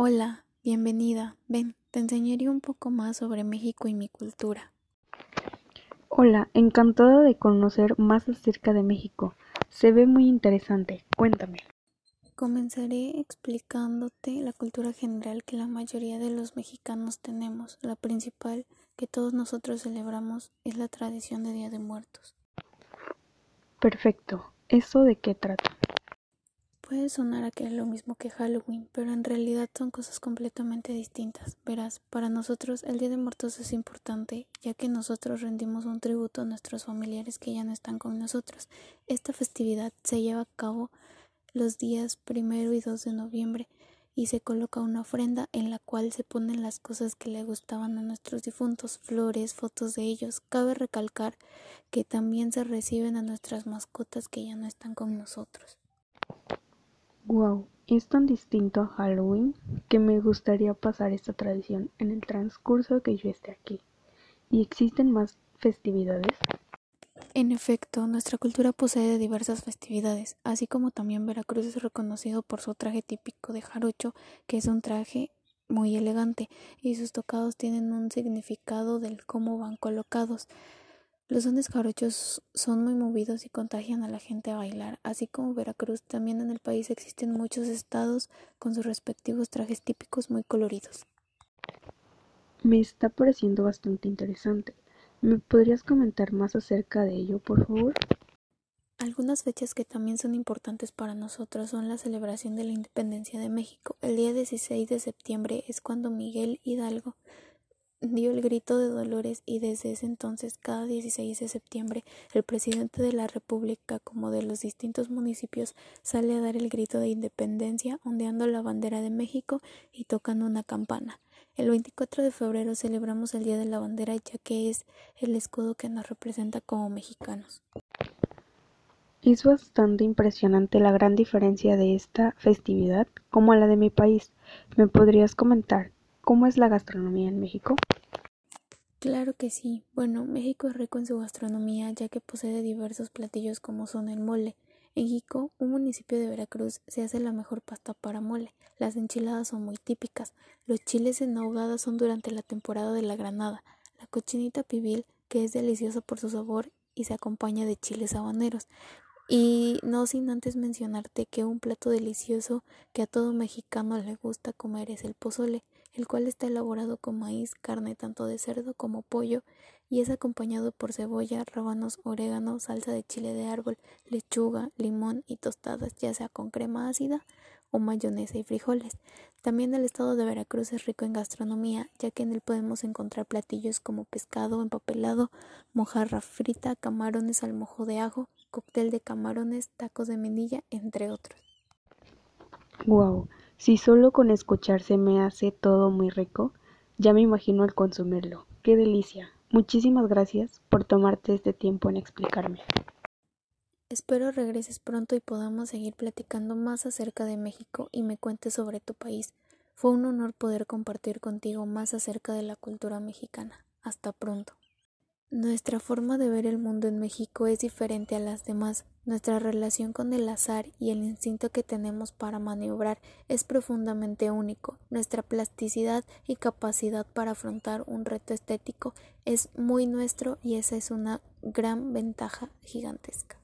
Hola, bienvenida. Ven, te enseñaré un poco más sobre México y mi cultura. Hola, encantada de conocer más acerca de México. Se ve muy interesante. Cuéntame. Comenzaré explicándote la cultura general que la mayoría de los mexicanos tenemos. La principal que todos nosotros celebramos es la tradición de Día de Muertos. Perfecto. ¿Eso de qué trata? Puede sonar a que es lo mismo que Halloween, pero en realidad son cosas completamente distintas. Verás, para nosotros el Día de Muertos es importante, ya que nosotros rendimos un tributo a nuestros familiares que ya no están con nosotros. Esta festividad se lleva a cabo los días primero y 2 de noviembre y se coloca una ofrenda en la cual se ponen las cosas que le gustaban a nuestros difuntos, flores, fotos de ellos. Cabe recalcar que también se reciben a nuestras mascotas que ya no están con nosotros. Wow, es tan distinto a Halloween que me gustaría pasar esta tradición en el transcurso que yo esté aquí. ¿Y existen más festividades? En efecto, nuestra cultura posee diversas festividades, así como también Veracruz es reconocido por su traje típico de jarocho, que es un traje muy elegante, y sus tocados tienen un significado del cómo van colocados. Los sones jarochos son muy movidos y contagian a la gente a bailar, así como Veracruz, también en el país existen muchos estados con sus respectivos trajes típicos muy coloridos. Me está pareciendo bastante interesante. ¿Me podrías comentar más acerca de ello, por favor? Algunas fechas que también son importantes para nosotros son la celebración de la independencia de México. El día 16 de septiembre es cuando Miguel Hidalgo dio el grito de dolores y desde ese entonces cada 16 de septiembre el presidente de la República como de los distintos municipios sale a dar el grito de independencia ondeando la bandera de México y tocando una campana. El 24 de febrero celebramos el Día de la Bandera ya que es el escudo que nos representa como mexicanos. Es bastante impresionante la gran diferencia de esta festividad como la de mi país. ¿Me podrías comentar ¿Cómo es la gastronomía en México? Claro que sí. Bueno, México es rico en su gastronomía ya que posee diversos platillos como son el mole. En Jico, un municipio de Veracruz, se hace la mejor pasta para mole. Las enchiladas son muy típicas. Los chiles en ahogada son durante la temporada de la granada. La cochinita pibil, que es deliciosa por su sabor y se acompaña de chiles habaneros. Y no sin antes mencionarte que un plato delicioso que a todo mexicano le gusta comer es el pozole el cual está elaborado con maíz, carne tanto de cerdo como pollo y es acompañado por cebolla, rábanos, orégano, salsa de chile de árbol, lechuga, limón y tostadas, ya sea con crema ácida o mayonesa y frijoles. También el estado de Veracruz es rico en gastronomía, ya que en él podemos encontrar platillos como pescado empapelado, mojarra frita, camarones al mojo de ajo, cóctel de camarones, tacos de menilla, entre otros. Wow, si solo con escucharse me hace todo muy rico, ya me imagino al consumirlo. ¡Qué delicia! Muchísimas gracias por tomarte este tiempo en explicarme. Espero regreses pronto y podamos seguir platicando más acerca de México y me cuentes sobre tu país. Fue un honor poder compartir contigo más acerca de la cultura mexicana. Hasta pronto. Nuestra forma de ver el mundo en México es diferente a las demás. Nuestra relación con el azar y el instinto que tenemos para maniobrar es profundamente único. Nuestra plasticidad y capacidad para afrontar un reto estético es muy nuestro y esa es una gran ventaja gigantesca.